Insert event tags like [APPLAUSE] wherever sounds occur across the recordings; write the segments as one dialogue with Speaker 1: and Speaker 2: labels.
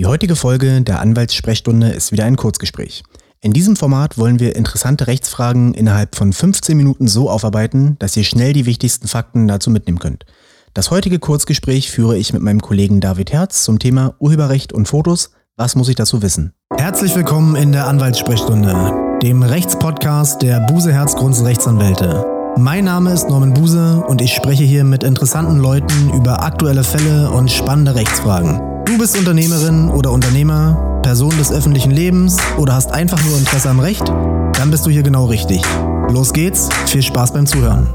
Speaker 1: Die heutige Folge der Anwaltssprechstunde ist wieder ein Kurzgespräch. In diesem Format wollen wir interessante Rechtsfragen innerhalb von 15 Minuten so aufarbeiten, dass ihr schnell die wichtigsten Fakten dazu mitnehmen könnt. Das heutige Kurzgespräch führe ich mit meinem Kollegen David Herz zum Thema Urheberrecht und Fotos. Was muss ich dazu wissen? Herzlich willkommen in der Anwaltssprechstunde, dem Rechtspodcast der Buse Herz Rechtsanwälte. Mein Name ist Norman Buse und ich spreche hier mit interessanten Leuten über aktuelle Fälle und spannende Rechtsfragen. Du bist Unternehmerin oder Unternehmer, Person des öffentlichen Lebens oder hast einfach nur Interesse am Recht? Dann bist du hier genau richtig. Los geht's, viel Spaß beim Zuhören.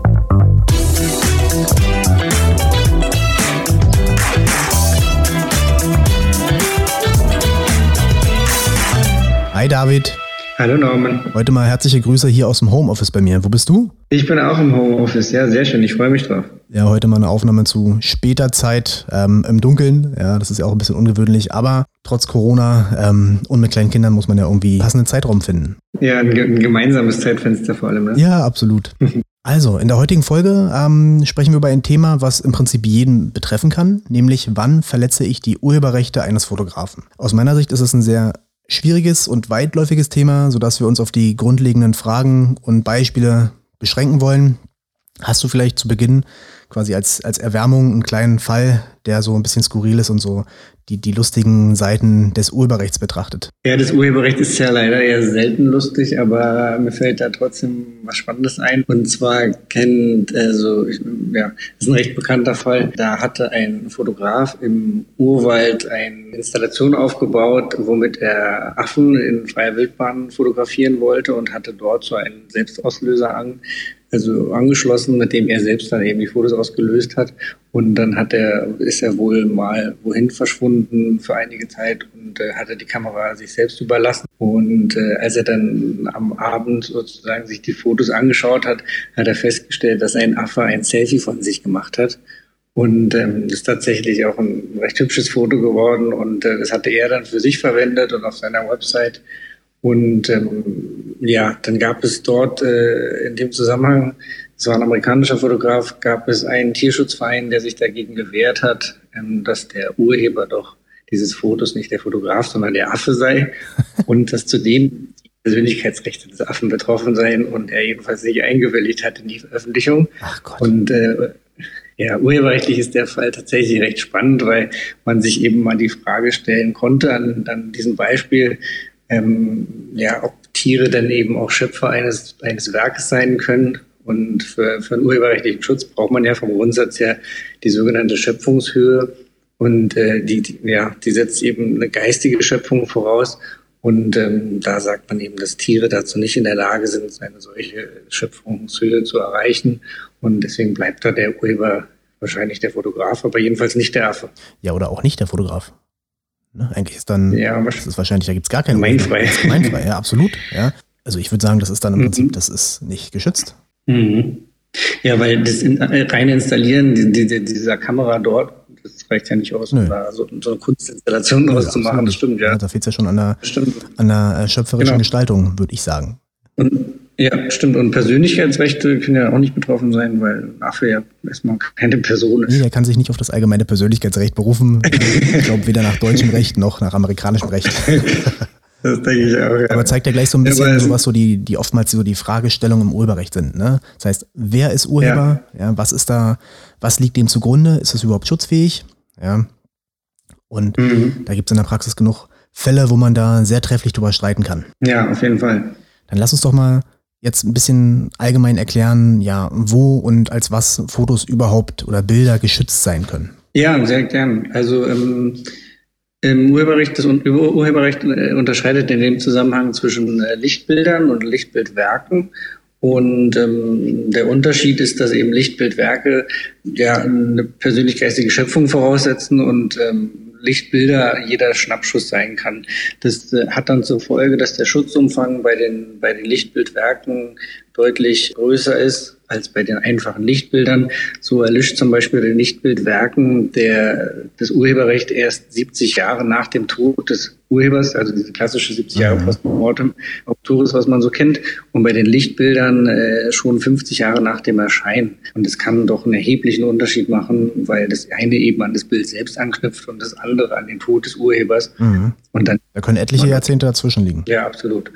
Speaker 1: Hi David.
Speaker 2: Hallo Norman.
Speaker 1: Heute mal herzliche Grüße hier aus dem Homeoffice bei mir. Wo bist du?
Speaker 2: Ich bin auch im Homeoffice. Ja, sehr schön. Ich freue mich drauf.
Speaker 1: Ja, heute mal eine Aufnahme zu später Zeit ähm, im Dunkeln. Ja, das ist ja auch ein bisschen ungewöhnlich. Aber trotz Corona ähm, und mit kleinen Kindern muss man ja irgendwie passenden Zeitraum finden.
Speaker 2: Ja, ein, ein gemeinsames Zeitfenster vor allem. Ne?
Speaker 1: Ja, absolut. [LAUGHS] Also, in der heutigen Folge ähm, sprechen wir über ein Thema, was im Prinzip jeden betreffen kann, nämlich wann verletze ich die Urheberrechte eines Fotografen. Aus meiner Sicht ist es ein sehr schwieriges und weitläufiges Thema, sodass wir uns auf die grundlegenden Fragen und Beispiele beschränken wollen. Hast du vielleicht zu Beginn quasi als, als Erwärmung einen kleinen Fall, der so ein bisschen skurril ist und so die, die lustigen Seiten des Urheberrechts betrachtet.
Speaker 2: Ja, das Urheberrecht ist ja leider eher selten lustig, aber mir fällt da trotzdem was Spannendes ein. Und zwar kennt, also, ja, das ist ein recht bekannter Fall. Da hatte ein Fotograf im Urwald eine Installation aufgebaut, womit er Affen in freier Wildbahn fotografieren wollte und hatte dort so einen Selbstauslöser an, also angeschlossen, mit dem er selbst dann eben die Fotos ausgelöst hat. Und dann hat er, ist er wohl mal wohin verschwunden für einige Zeit und äh, hatte die Kamera sich selbst überlassen. Und äh, als er dann am Abend sozusagen sich die Fotos angeschaut hat, hat er festgestellt, dass ein Affe ein Selfie von sich gemacht hat. Und ähm, ist tatsächlich auch ein recht hübsches Foto geworden und äh, das hatte er dann für sich verwendet und auf seiner Website und ähm, ja, dann gab es dort äh, in dem Zusammenhang, es war ein amerikanischer Fotograf, gab es einen Tierschutzverein, der sich dagegen gewehrt hat, ähm, dass der Urheber doch dieses Fotos nicht der Fotograf, sondern der Affe sei [LAUGHS] und dass zudem die Persönlichkeitsrechte des Affen betroffen seien und er jedenfalls nicht eingewilligt hat in die Veröffentlichung. Ach Gott. Und äh, ja, urheberrechtlich ist der Fall tatsächlich recht spannend, weil man sich eben mal die Frage stellen konnte an, an diesem Beispiel, ähm, ja, ob Tiere dann eben auch Schöpfer eines, eines Werkes sein können. Und für, für einen urheberrechtlichen Schutz braucht man ja vom Grundsatz her die sogenannte Schöpfungshöhe. Und äh, die, die, ja, die setzt eben eine geistige Schöpfung voraus. Und ähm, da sagt man eben, dass Tiere dazu nicht in der Lage sind, eine solche Schöpfungshöhe zu erreichen. Und deswegen bleibt da der Urheber wahrscheinlich der Fotograf, aber jedenfalls nicht der Affe.
Speaker 1: Ja, oder auch nicht der Fotograf. Ne? Eigentlich ist dann,
Speaker 2: ja,
Speaker 1: das ist wahrscheinlich, da gibt es gar keinen
Speaker 2: Gemeinfrei.
Speaker 1: Gemeinfrei, ja, absolut. Ja. Also ich würde sagen, das ist dann im mhm. Prinzip, das ist nicht geschützt.
Speaker 2: Mhm. Ja, weil das in, äh, reine Installieren die, die, dieser Kamera dort, das reicht ja nicht aus, um da so, so, eine Kunstinstallation draus zu machen. Das stimmt, ja. ja
Speaker 1: da fehlt es ja schon an der, an der äh, schöpferischen genau. Gestaltung, würde ich sagen.
Speaker 2: Und ja, stimmt. Und Persönlichkeitsrechte können ja auch nicht betroffen sein, weil Affe ja erstmal keine Person ist.
Speaker 1: Nee, der kann sich nicht auf das allgemeine Persönlichkeitsrecht berufen. ich glaube, weder nach deutschem Recht noch nach amerikanischem Recht. [LAUGHS]
Speaker 2: Das denke ich auch. Ja.
Speaker 1: Aber zeigt ja gleich so ein bisschen, ja, so, was so die, die oftmals so die Fragestellungen im Urheberrecht sind. Ne? Das heißt, wer ist Urheber? Ja. ja. was ist da, was liegt dem zugrunde? Ist es überhaupt schutzfähig? Ja. Und mhm. da gibt es in der Praxis genug Fälle, wo man da sehr trefflich drüber streiten kann.
Speaker 2: Ja, auf jeden Fall.
Speaker 1: Dann lass uns doch mal jetzt ein bisschen allgemein erklären, ja, wo und als was Fotos überhaupt oder Bilder geschützt sein können.
Speaker 2: Ja, sehr gern. Also ähm, im Urheberrecht, das Urheberrecht äh, unterscheidet in dem Zusammenhang zwischen äh, Lichtbildern und Lichtbildwerken. Und ähm, der Unterschied ist, dass eben Lichtbildwerke ja eine persönlich-geistige Schöpfung voraussetzen und ähm, Lichtbilder jeder Schnappschuss sein kann. Das äh, hat dann zur Folge, dass der Schutzumfang bei den, bei den Lichtbildwerken deutlich größer ist als bei den einfachen Lichtbildern. So erlischt zum Beispiel den Lichtbildwerken der, das Urheberrecht erst 70 Jahre nach dem Tod des Urhebers, also diese klassische 70 Jahre mhm. Postmortem Autoris, was man so kennt, und bei den Lichtbildern äh, schon 50 Jahre nach dem Erscheinen. Und es kann doch einen erheblichen Unterschied machen, weil das eine eben an das Bild selbst anknüpft und das andere an den Tod des Urhebers.
Speaker 1: Mhm. Und dann da können etliche Jahrzehnte dazwischen liegen.
Speaker 2: Ja, absolut.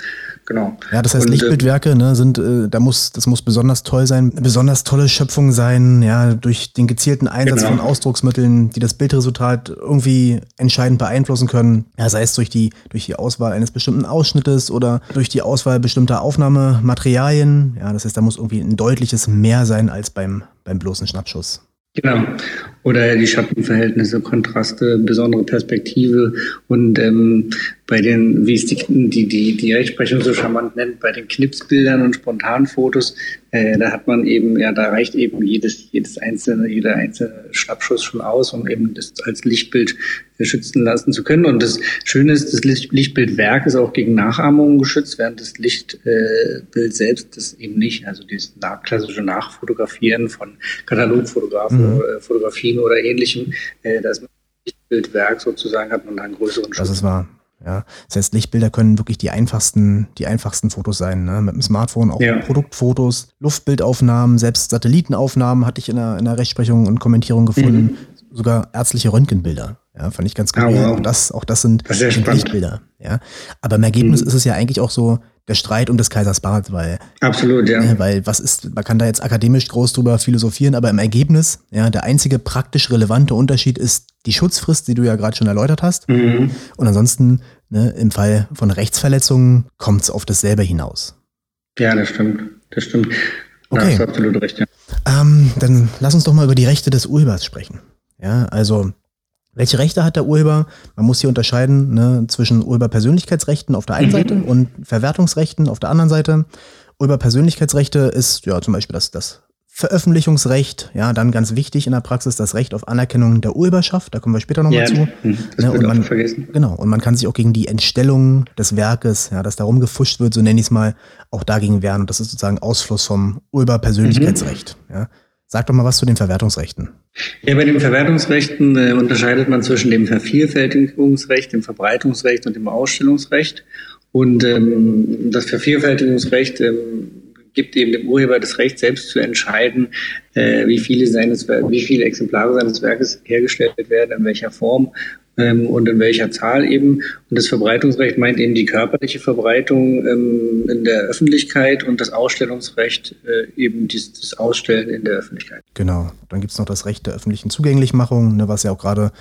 Speaker 2: Genau.
Speaker 1: Ja, das heißt, und, Lichtbildwerke ne, sind, äh, da muss, das muss besonders toll sein, eine besonders tolle Schöpfung sein, ja, durch den gezielten Einsatz genau. von Ausdrucksmitteln, die das Bildresultat irgendwie entscheidend beeinflussen können. Ja, sei es durch die, durch die Auswahl eines bestimmten Ausschnittes oder durch die Auswahl bestimmter Aufnahmematerialien. Ja, das heißt, da muss irgendwie ein deutliches Mehr sein als beim, beim bloßen Schnappschuss.
Speaker 2: Genau. Oder die Schattenverhältnisse, Kontraste, besondere Perspektive und ähm, bei den, wie es die, die, die, die Rechtsprechung so charmant nennt, bei den Knipsbildern und Spontanfotos, äh, da hat man eben, ja, da reicht eben jedes, jedes einzelne, jeder einzelne Schnappschuss schon aus, um eben das als Lichtbild schützen lassen zu können. Und das Schöne ist, das Lichtbildwerk ist auch gegen Nachahmungen geschützt, während das Lichtbild äh, selbst das eben nicht. Also dieses klassische Nachfotografieren von Katalogfotografen, mhm. Äh, Fotografien oder ähnlichem, äh, das Lichtbildwerk sozusagen hat man da einen größeren
Speaker 1: Schutz. Das ist wahr. Ja, das heißt, Lichtbilder können wirklich die einfachsten, die einfachsten Fotos sein. Ne? Mit dem Smartphone auch ja. Produktfotos, Luftbildaufnahmen, selbst Satellitenaufnahmen hatte ich in der, in der Rechtsprechung und Kommentierung gefunden. Mhm. Sogar ärztliche Röntgenbilder. Ja, fand ich ganz gut. Oh, wow. Auch das, auch das sind, das sind Lichtbilder. Ja, aber im Ergebnis mhm. ist es ja eigentlich auch so der Streit um des Kaisers Bart, weil
Speaker 2: absolut, ja.
Speaker 1: Äh, weil was ist, man kann da jetzt akademisch groß drüber philosophieren, aber im Ergebnis, ja, der einzige praktisch relevante Unterschied ist die Schutzfrist, die du ja gerade schon erläutert hast. Mhm. Und ansonsten, ne, im Fall von Rechtsverletzungen kommt es auf dasselbe hinaus.
Speaker 2: Ja, das stimmt. Das stimmt.
Speaker 1: Okay. Da hast du absolut recht, ja. Ähm, dann lass uns doch mal über die Rechte des Urhebers sprechen. Ja, also welche Rechte hat der Urheber? Man muss hier unterscheiden ne, zwischen Urheberpersönlichkeitsrechten auf der einen mhm. Seite und Verwertungsrechten auf der anderen Seite. Urheberpersönlichkeitsrechte ist ja zum Beispiel das, das Veröffentlichungsrecht, ja, dann ganz wichtig in der Praxis das Recht auf Anerkennung der Urheberschaft, da kommen wir später nochmal ja, zu. Mhm, das ne, und man, vergessen. Genau, und man kann sich auch gegen die Entstellung des Werkes, ja, das darum gefuscht wird, so nenne ich es mal, auch dagegen wehren. Und das ist sozusagen Ausfluss vom Urheberpersönlichkeitsrecht. Mhm. Ja. Sag doch mal was zu den Verwertungsrechten.
Speaker 2: Ja, bei den Verwertungsrechten äh, unterscheidet man zwischen dem Vervielfältigungsrecht, dem Verbreitungsrecht und dem Ausstellungsrecht. Und ähm, das Vervielfältigungsrecht ähm, gibt eben dem Urheber das Recht, selbst zu entscheiden, äh, wie viele seines, wie viele Exemplare seines Werkes hergestellt werden, in welcher Form ähm, und in welcher Zahl eben. Und das Verbreitungsrecht meint eben die körperliche Verbreitung ähm, in der Öffentlichkeit und das Ausstellungsrecht äh, eben dies, das Ausstellen in der Öffentlichkeit.
Speaker 1: Genau. Dann gibt es noch das Recht der öffentlichen Zugänglichmachung, ne, was ja auch gerade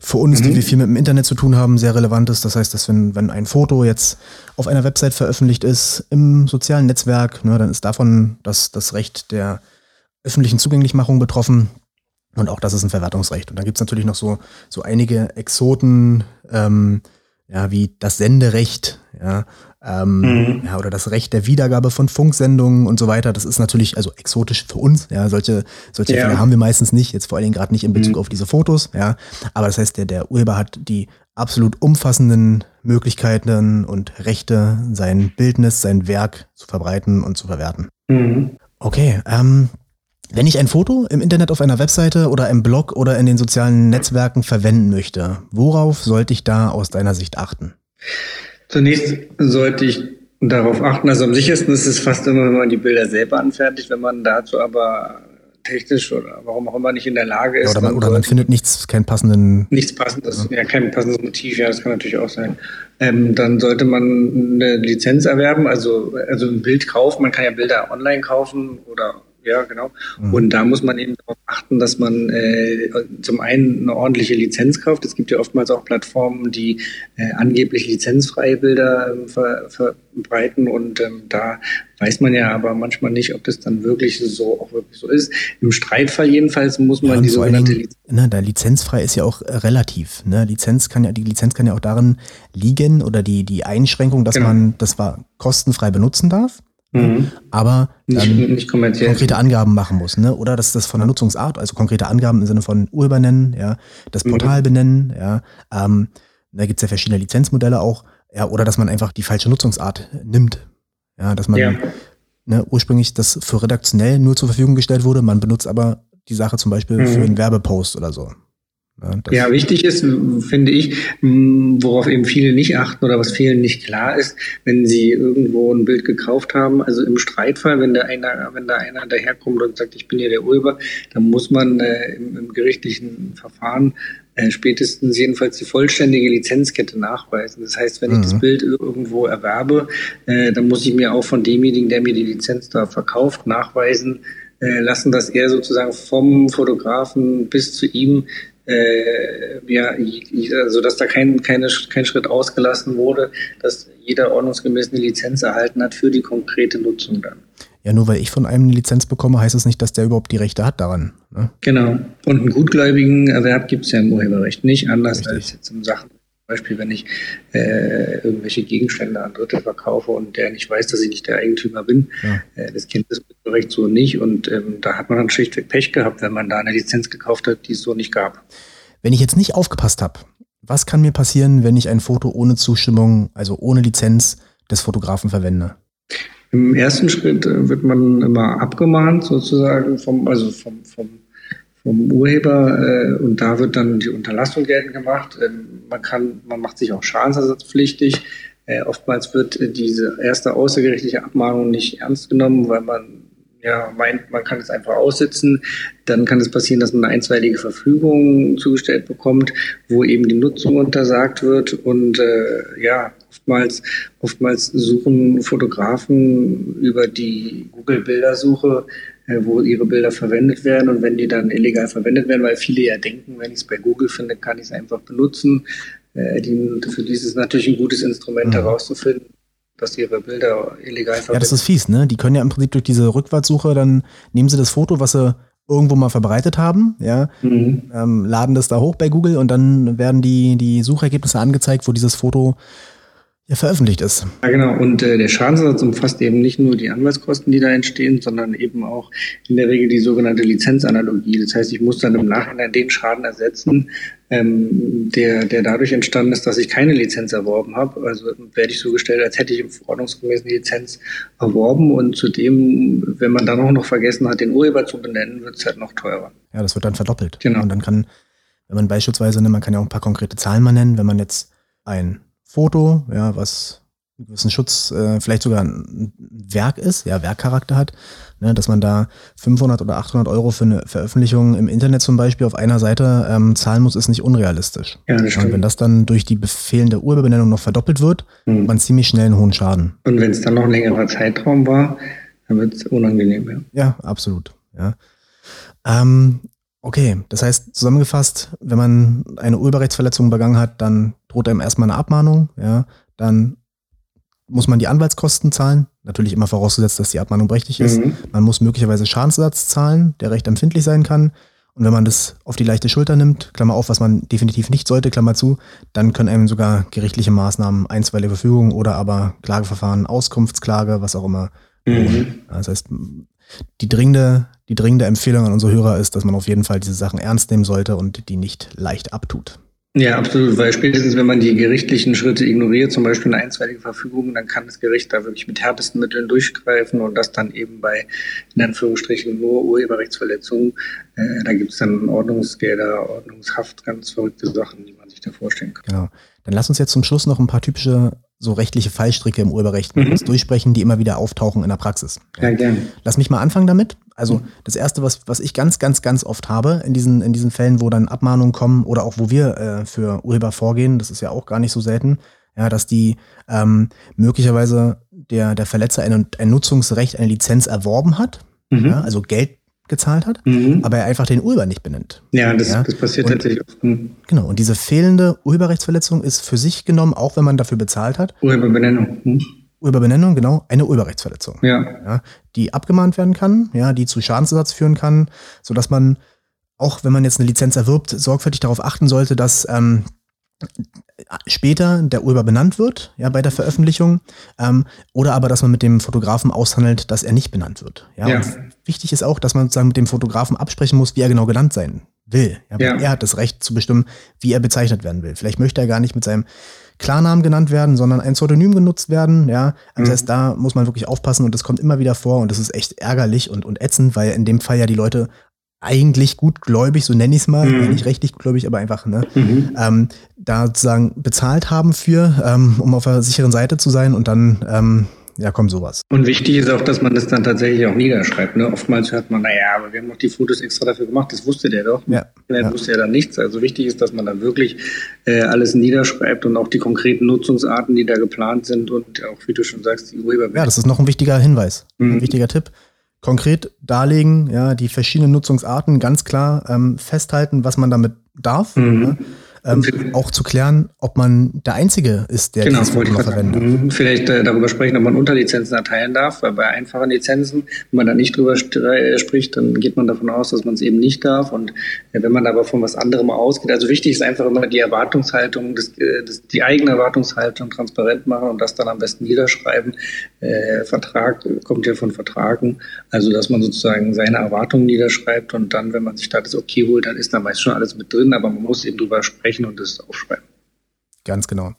Speaker 1: für uns, mhm. die wir viel mit dem Internet zu tun haben, sehr relevant ist. Das heißt, dass wenn, wenn ein Foto jetzt auf einer Website veröffentlicht ist, im sozialen Netzwerk, ne, dann ist davon das, das Recht der öffentlichen Zugänglichmachung betroffen. Und auch das ist ein Verwertungsrecht. Und dann gibt es natürlich noch so, so einige Exoten, ähm, ja, wie das Senderecht, ja, ähm, mhm. ja, oder das Recht der Wiedergabe von Funksendungen und so weiter. Das ist natürlich also exotisch für uns. Ja, solche, solche ja. Fälle haben wir meistens nicht, jetzt vor allen Dingen gerade nicht in Bezug mhm. auf diese Fotos, ja. Aber das heißt, der, der Urheber hat die absolut umfassenden Möglichkeiten und Rechte, sein Bildnis, sein Werk zu verbreiten und zu verwerten. Mhm. Okay, ähm, wenn ich ein Foto im Internet auf einer Webseite oder im Blog oder in den sozialen Netzwerken verwenden möchte, worauf sollte ich da aus deiner Sicht achten?
Speaker 2: Zunächst sollte ich darauf achten, also am sichersten ist es fast immer, wenn man die Bilder selber anfertigt, wenn man dazu aber technisch oder warum auch immer nicht in der Lage ist.
Speaker 1: Ja, oder man, oder man findet nichts, keinen passenden.
Speaker 2: Nichts passendes, ja. ja, kein passendes Motiv, ja, das kann natürlich auch sein. Ähm, dann sollte man eine Lizenz erwerben, also, also ein Bild kaufen. Man kann ja Bilder online kaufen oder ja, genau. Mhm. Und da muss man eben darauf achten, dass man äh, zum einen eine ordentliche Lizenz kauft. Es gibt ja oftmals auch Plattformen, die äh, angeblich lizenzfreie Bilder ähm, ver, verbreiten und ähm, da weiß man ja aber manchmal nicht, ob das dann wirklich so auch wirklich so ist. Im Streitfall jedenfalls muss man ja, die sogenannte
Speaker 1: Lizenz. Ne, da lizenzfrei ist ja auch äh, relativ. Ne? Lizenz kann ja, die Lizenz kann ja auch darin liegen oder die, die Einschränkung, dass genau. man das war kostenfrei benutzen darf. Mhm. Aber dann nicht, nicht konkrete Angaben machen muss, ne? Oder dass das von der Nutzungsart, also konkrete Angaben im Sinne von Urheber nennen, ja, das mhm. Portal mhm. benennen, ja. Ähm, da gibt's ja verschiedene Lizenzmodelle auch, ja, oder dass man einfach die falsche Nutzungsart nimmt. Ja, dass man ja. Ne, ursprünglich das für redaktionell nur zur Verfügung gestellt wurde, man benutzt aber die Sache zum Beispiel mhm. für einen Werbepost oder so.
Speaker 2: Ja, ja, wichtig ist, finde ich, worauf eben viele nicht achten oder was vielen nicht klar ist, wenn sie irgendwo ein Bild gekauft haben, also im Streitfall, wenn da einer, wenn da einer daherkommt und sagt, ich bin hier der Urheber, dann muss man äh, im, im, gerichtlichen Verfahren äh, spätestens jedenfalls die vollständige Lizenzkette nachweisen. Das heißt, wenn mhm. ich das mhm. Bild irgendwo erwerbe, äh, dann muss ich mir auch von demjenigen, der mir die Lizenz da verkauft, nachweisen, äh, lassen, dass er sozusagen vom Fotografen bis zu ihm äh, ja, also dass da kein, keine, kein Schritt ausgelassen wurde, dass jeder ordnungsgemäß eine Lizenz erhalten hat für die konkrete Nutzung dann.
Speaker 1: Ja, nur weil ich von einem eine Lizenz bekomme, heißt das nicht, dass der überhaupt die Rechte hat daran. Ne?
Speaker 2: Genau. Und einen gutgläubigen Erwerb gibt es ja im Urheberrecht nicht, anders Richtig. als jetzt in Sachen Beispiel, wenn ich äh, irgendwelche Gegenstände an Dritte verkaufe und der nicht weiß, dass ich nicht der Eigentümer bin, ja. äh, das kennt das Recht so nicht und ähm, da hat man dann schlichtweg Pech gehabt, wenn man da eine Lizenz gekauft hat, die es so nicht gab.
Speaker 1: Wenn ich jetzt nicht aufgepasst habe, was kann mir passieren, wenn ich ein Foto ohne Zustimmung, also ohne Lizenz des Fotografen verwende?
Speaker 2: Im ersten Schritt äh, wird man immer abgemahnt sozusagen vom, also vom, vom vom Urheber äh, und da wird dann die Unterlassung geltend gemacht. Ähm, man kann, man macht sich auch schadensersatzpflichtig. Äh, oftmals wird äh, diese erste außergerichtliche Abmahnung nicht ernst genommen, weil man ja meint, man kann es einfach aussitzen. Dann kann es passieren, dass man eine einstweilige Verfügung zugestellt bekommt, wo eben die Nutzung untersagt wird und äh, ja, oftmals, oftmals suchen Fotografen über die Google-Bildersuche wo ihre Bilder verwendet werden und wenn die dann illegal verwendet werden, weil viele ja denken, wenn ich es bei Google finde, kann ich es einfach benutzen. Äh, die, für die ist es natürlich ein gutes Instrument mhm. herauszufinden, dass ihre Bilder illegal verwendet werden.
Speaker 1: Ja, das ist fies, ne? Die können ja im Prinzip durch diese Rückwärtssuche, dann nehmen sie das Foto, was sie irgendwo mal verbreitet haben, ja, mhm. ähm, laden das da hoch bei Google und dann werden die, die Suchergebnisse angezeigt, wo dieses Foto ja, veröffentlicht ist.
Speaker 2: Ja, genau. Und äh, der Schadensersatz umfasst eben nicht nur die Anwaltskosten, die da entstehen, sondern eben auch in der Regel die sogenannte Lizenzanalogie. Das heißt, ich muss dann im Nachhinein den Schaden ersetzen, ähm, der, der dadurch entstanden ist, dass ich keine Lizenz erworben habe. Also werde ich so gestellt, als hätte ich im verordnungsgemäß eine Lizenz erworben und zudem, wenn man dann auch noch vergessen hat, den Urheber zu benennen, wird es halt noch teurer.
Speaker 1: Ja, das wird dann verdoppelt. Genau. Und dann kann, wenn man beispielsweise, ne, man kann ja auch ein paar konkrete Zahlen mal nennen, wenn man jetzt ein Foto, ja, was einen gewissen Schutz, äh, vielleicht sogar ein Werk ist, ja, Werkcharakter hat, ne, dass man da 500 oder 800 Euro für eine Veröffentlichung im Internet zum Beispiel auf einer Seite ähm, zahlen muss, ist nicht unrealistisch. Ja, das stimmt. Und wenn das dann durch die befehlende Urheberbenennung noch verdoppelt wird, mhm. hat man ziemlich schnell einen hohen Schaden.
Speaker 2: Und wenn es dann noch ein längerer Zeitraum war, dann wird es unangenehm, ja.
Speaker 1: Ja, absolut, ja. Ähm, Okay, das heißt zusammengefasst, wenn man eine Urheberrechtsverletzung begangen hat, dann droht einem erstmal eine Abmahnung, ja, dann muss man die Anwaltskosten zahlen, natürlich immer vorausgesetzt, dass die Abmahnung berechtigt ist. Mhm. Man muss möglicherweise Schadensersatz zahlen, der recht empfindlich sein kann. Und wenn man das auf die leichte Schulter nimmt, Klammer auf, was man definitiv nicht sollte, Klammer zu, dann können einem sogar gerichtliche Maßnahmen, einstweilige Verfügung oder aber Klageverfahren, Auskunftsklage, was auch immer. Mhm. Das heißt, die dringende, die dringende Empfehlung an unsere Hörer ist, dass man auf jeden Fall diese Sachen ernst nehmen sollte und die nicht leicht abtut.
Speaker 2: Ja, absolut, weil spätestens, wenn man die gerichtlichen Schritte ignoriert, zum Beispiel eine einstweilige Verfügung, dann kann das Gericht da wirklich mit härtesten Mitteln durchgreifen und das dann eben bei, in Anführungsstrichen, nur Urheberrechtsverletzungen. Äh, da gibt es dann Ordnungsgelder, Ordnungshaft, ganz verrückte Sachen, die man sich da vorstellen kann.
Speaker 1: Genau. Dann lass uns jetzt zum Schluss noch ein paar typische so rechtliche Fallstricke im Urheberrecht mhm. durchsprechen, die immer wieder auftauchen in der Praxis.
Speaker 2: Ja, gerne.
Speaker 1: Lass mich mal anfangen damit. Also mhm. das erste, was, was ich ganz, ganz, ganz oft habe in diesen, in diesen Fällen, wo dann Abmahnungen kommen oder auch wo wir äh, für Urheber vorgehen, das ist ja auch gar nicht so selten, ja, dass die ähm, möglicherweise der, der Verletzer ein, ein Nutzungsrecht, eine Lizenz erworben hat, mhm. ja, also Geld gezahlt hat, mhm. aber er einfach den Urheber nicht benennt.
Speaker 2: Ja, das, ja? das passiert und, tatsächlich oft. Mhm.
Speaker 1: Genau, und diese fehlende Urheberrechtsverletzung ist für sich genommen, auch wenn man dafür bezahlt hat.
Speaker 2: Urheberbenennung. Mhm.
Speaker 1: Urheberbenennung, genau, eine Urheberrechtsverletzung.
Speaker 2: Ja.
Speaker 1: ja. Die abgemahnt werden kann, ja, die zu Schadensersatz führen kann, sodass man, auch wenn man jetzt eine Lizenz erwirbt, sorgfältig darauf achten sollte, dass ähm, später der Urheber benannt wird, ja, bei der Veröffentlichung, ähm, oder aber, dass man mit dem Fotografen aushandelt, dass er nicht benannt wird. Ja, ja. wichtig ist auch, dass man sozusagen mit dem Fotografen absprechen muss, wie er genau genannt sein will. Ja, ja. Er hat das Recht zu bestimmen, wie er bezeichnet werden will. Vielleicht möchte er gar nicht mit seinem Klarnamen genannt werden, sondern ein Pseudonym genutzt werden. Ja, das mhm. heißt, da muss man wirklich aufpassen und das kommt immer wieder vor und das ist echt ärgerlich und, und ätzend, weil in dem Fall ja die Leute eigentlich gutgläubig, so nenne ich es mal, mhm. nicht rechtlich gutgläubig, aber einfach, ne, mhm. ähm, da sozusagen bezahlt haben für, ähm, um auf der sicheren Seite zu sein und dann ähm, ja, kommt sowas.
Speaker 2: Und wichtig ist auch, dass man das dann tatsächlich auch niederschreibt. Ne? Oftmals hört man, naja, aber wir haben noch die Fotos extra dafür gemacht, das wusste der doch. Ja. Der ja. wusste ja dann nichts. Also wichtig ist, dass man dann wirklich äh, alles niederschreibt und auch die konkreten Nutzungsarten, die da geplant sind und auch, wie du schon sagst, die
Speaker 1: Urheber. Ja, das ist noch ein wichtiger Hinweis, mhm. ein wichtiger Tipp. Konkret darlegen, ja, die verschiedenen Nutzungsarten ganz klar ähm, festhalten, was man damit darf. Mhm. Ja? Ähm, auch zu klären, ob man der Einzige ist, der genau, dieses Foto noch verwendet.
Speaker 2: Vielleicht äh, darüber sprechen, ob man Unterlizenzen erteilen darf, weil bei einfachen Lizenzen, wenn man da nicht drüber äh, spricht, dann geht man davon aus, dass man es eben nicht darf. Und äh, wenn man aber von was anderem ausgeht, also wichtig ist einfach immer die Erwartungshaltung, das, äh, das, die eigene Erwartungshaltung transparent machen und das dann am besten niederschreiben. Äh, Vertrag kommt ja von Vertragen, also dass man sozusagen seine Erwartungen niederschreibt und dann, wenn man sich da das Okay holt, dann ist da meist schon alles mit drin, aber man muss eben drüber sprechen sprechen und das aufschreiben.
Speaker 1: Ganz genau.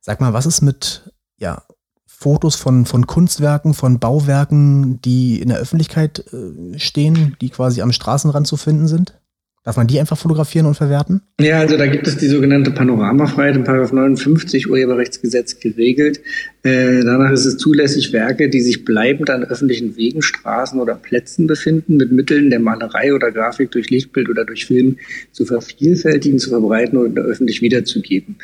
Speaker 1: Sag mal, was ist mit ja, Fotos von, von Kunstwerken, von Bauwerken, die in der Öffentlichkeit äh, stehen, die quasi am Straßenrand zu finden sind? Darf man die einfach fotografieren und verwerten?
Speaker 2: Ja, also da gibt es die sogenannte Panoramafreiheit im 59 Urheberrechtsgesetz geregelt. Äh, danach ist es zulässig, Werke, die sich bleibend an öffentlichen Wegen, Straßen oder Plätzen befinden, mit Mitteln der Malerei oder Grafik durch Lichtbild oder durch Film zu vervielfältigen, zu verbreiten oder öffentlich wiederzugeben.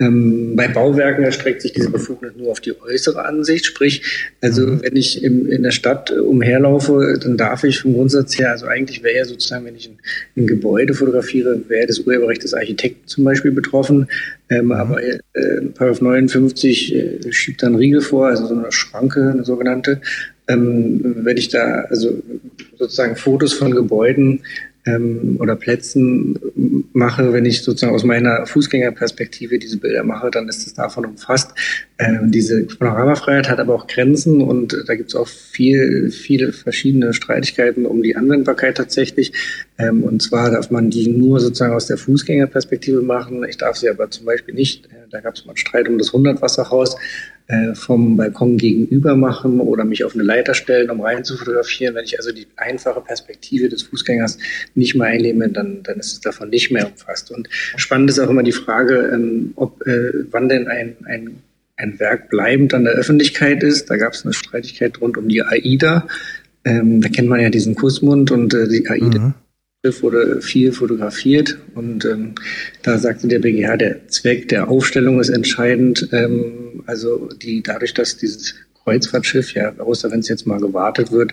Speaker 2: Ähm, bei Bauwerken erstreckt sich diese Befugnis nur auf die äußere Ansicht. Sprich, also mhm. wenn ich im, in der Stadt äh, umherlaufe, dann darf ich vom Grundsatz her, also eigentlich wäre ja sozusagen, wenn ich ein, ein Gebäude fotografiere, wäre das Urheberrecht des Architekten zum Beispiel betroffen. Ähm, mhm. Aber äh, Paragraph 59 äh, schiebt dann Riegel vor, also so eine Schranke, eine sogenannte. Ähm, wenn ich da also sozusagen Fotos von Gebäuden ähm, oder Plätzen mache, wenn ich sozusagen aus meiner Fußgängerperspektive diese Bilder mache, dann ist es davon umfasst. Ähm, diese Panoramafreiheit hat aber auch Grenzen und da gibt es auch viel, viele verschiedene Streitigkeiten um die Anwendbarkeit tatsächlich. Ähm, und zwar darf man die nur sozusagen aus der Fußgängerperspektive machen. Ich darf sie aber zum Beispiel nicht, äh, da gab es mal einen Streit um das Hundertwasserhaus, äh, vom Balkon gegenüber machen oder mich auf eine Leiter stellen, um rein zu fotografieren. Wenn ich also die einfache Perspektive des Fußgängers nicht mehr einnehme, dann, dann ist es davon nicht mehr umfasst. Und spannend ist auch immer die Frage, ähm, ob äh, wann denn ein, ein, ein Werk bleibend an der Öffentlichkeit ist. Da gab es eine Streitigkeit rund um die AIDA. Ähm, da kennt man ja diesen Kussmund und äh, die AIDA. Mhm wurde viel fotografiert und ähm, da sagte der BGH, der Zweck der Aufstellung ist entscheidend. Ähm, also die dadurch, dass dieses Kreuzfahrtschiff, ja, außer wenn es jetzt mal gewartet wird,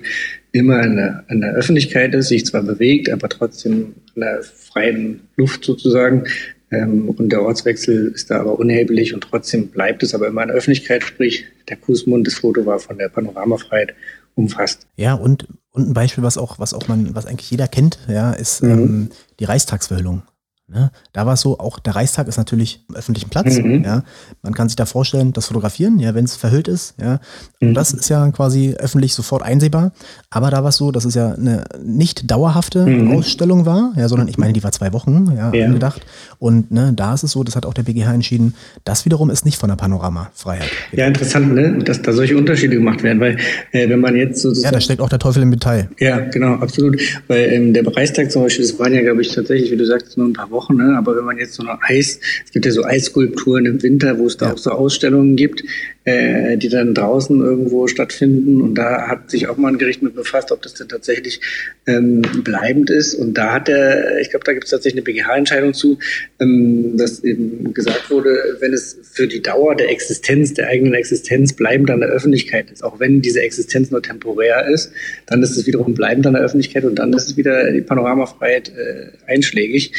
Speaker 2: immer in der, in der Öffentlichkeit ist, sich zwar bewegt, aber trotzdem in der freien Luft sozusagen. Ähm, und der Ortswechsel ist da aber unerheblich und trotzdem bleibt es aber immer in der Öffentlichkeit, sprich der Kussmund, das Foto war von der Panoramafreiheit umfasst.
Speaker 1: Ja, und, und ein Beispiel, was auch, was auch man, was eigentlich jeder kennt, ja, ist mhm. ähm, die Reichstagsverhüllung. Ne? Da war es so, auch der Reichstag ist natürlich im öffentlichen Platz. Mhm. Ja? Man kann sich da vorstellen, das Fotografieren, ja, wenn es verhüllt ist. Ja? Mhm. Das ist ja quasi öffentlich sofort einsehbar. Aber da war es so, dass es ja eine nicht dauerhafte mhm. Ausstellung war, ja, sondern ich meine, die war zwei Wochen ja, ja. angedacht. Und ne, da ist es so, das hat auch der BGH entschieden, das wiederum ist nicht von der Panoramafreiheit.
Speaker 2: Ja, interessant, ne? dass da solche Unterschiede gemacht werden, weil äh, wenn man jetzt sozusagen.
Speaker 1: Ja, da steckt auch der Teufel im Detail.
Speaker 2: Ja, genau, absolut. Weil ähm, der Reichstag zum Beispiel, das waren ja, glaube ich, tatsächlich, wie du sagst, nur ein paar Wochen Wochen, ne? aber wenn man jetzt so eine Eis, es gibt ja so Eisskulpturen im Winter, wo es da ja. auch so Ausstellungen gibt, äh, die dann draußen irgendwo stattfinden. Und da hat sich auch mal ein Gericht mit befasst, ob das denn tatsächlich ähm, bleibend ist. Und da hat er, ich glaube, da gibt es tatsächlich eine BGH-Entscheidung zu, ähm, dass eben gesagt wurde, wenn es für die Dauer der Existenz, der eigenen Existenz bleibend an der Öffentlichkeit ist, auch wenn diese Existenz nur temporär ist, dann ist es wiederum bleibend an der Öffentlichkeit und dann ist es wieder die Panoramafreiheit äh, einschlägig.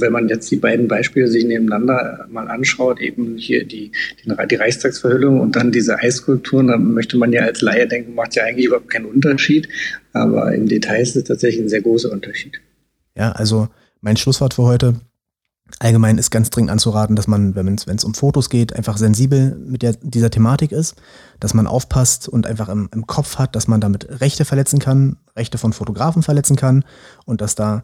Speaker 2: Wenn man jetzt die beiden Beispiele sich nebeneinander mal anschaut, eben hier die, die, die Reichstagsverhüllung und dann diese Eisskulpturen, da möchte man ja als Laie denken, macht ja eigentlich überhaupt keinen Unterschied. Aber im Detail ist es tatsächlich ein sehr großer Unterschied.
Speaker 1: Ja, also mein Schlusswort für heute. Allgemein ist ganz dringend anzuraten, dass man, wenn es um Fotos geht, einfach sensibel mit der, dieser Thematik ist, dass man aufpasst und einfach im, im Kopf hat, dass man damit Rechte verletzen kann, Rechte von Fotografen verletzen kann und dass da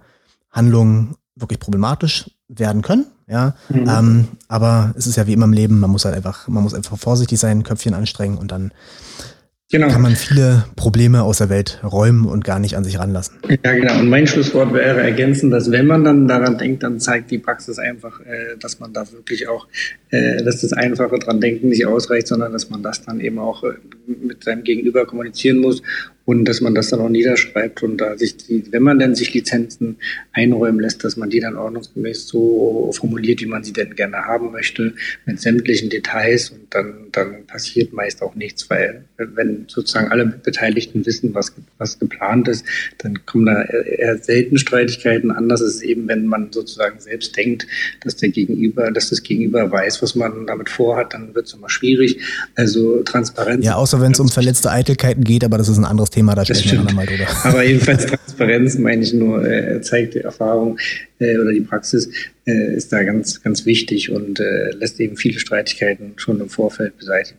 Speaker 1: Handlungen wirklich problematisch werden können. Ja, mhm. ähm, aber es ist ja wie immer im Leben, man muss halt einfach, man muss einfach vorsichtig sein, Köpfchen anstrengen und dann genau. kann man viele Probleme aus der Welt räumen und gar nicht an sich ranlassen.
Speaker 2: Ja, genau. Und mein Schlusswort wäre ergänzen, dass wenn man dann daran denkt, dann zeigt die Praxis einfach, äh, dass man da wirklich auch, äh, dass das einfache dran denken nicht ausreicht, sondern dass man das dann eben auch äh, mit seinem Gegenüber kommunizieren muss und dass man das dann auch niederschreibt und da sich die, wenn man dann sich Lizenzen einräumen lässt, dass man die dann ordnungsgemäß so formuliert, wie man sie denn gerne haben möchte, mit sämtlichen Details und dann, dann passiert meist auch nichts, weil wenn sozusagen alle Beteiligten wissen, was, was geplant ist, dann kommen da eher selten Streitigkeiten. Anders ist es eben, wenn man sozusagen selbst denkt, dass der Gegenüber, dass das Gegenüber weiß, was man damit vorhat, dann wird es immer schwierig. Also Transparenz.
Speaker 1: Ja, außer wenn es um verletzte Eitelkeiten geht, aber das ist ein anderes Thema, da sprechen wir
Speaker 2: nochmal drüber. [LAUGHS] Aber jedenfalls Transparenz, meine ich nur, äh, zeigt die Erfahrung äh, oder die Praxis, äh, ist da ganz, ganz wichtig und äh, lässt eben viele Streitigkeiten schon im Vorfeld beseitigen.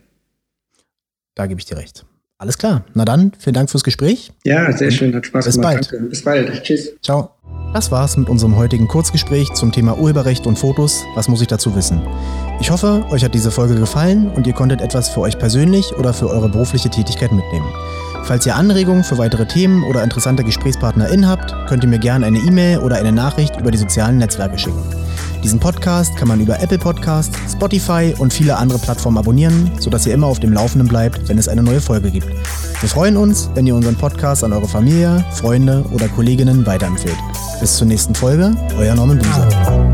Speaker 1: Da gebe ich dir recht. Alles klar. Na dann, vielen Dank fürs Gespräch.
Speaker 2: Ja, sehr schön, hat Spaß
Speaker 1: bis
Speaker 2: gemacht.
Speaker 1: Bald.
Speaker 2: Danke. Bis bald. Tschüss.
Speaker 1: Ciao. Das war's mit unserem heutigen Kurzgespräch zum Thema Urheberrecht und Fotos. Was muss ich dazu wissen? Ich hoffe, euch hat diese Folge gefallen und ihr konntet etwas für euch persönlich oder für eure berufliche Tätigkeit mitnehmen. Falls ihr Anregungen für weitere Themen oder interessante GesprächspartnerInnen habt, könnt ihr mir gerne eine E-Mail oder eine Nachricht über die sozialen Netzwerke schicken. Diesen Podcast kann man über Apple Podcast, Spotify und viele andere Plattformen abonnieren, sodass ihr immer auf dem Laufenden bleibt, wenn es eine neue Folge gibt. Wir freuen uns, wenn ihr unseren Podcast an eure Familie, Freunde oder Kolleginnen weiterempfehlt. Bis zur nächsten Folge, euer Norman Buser.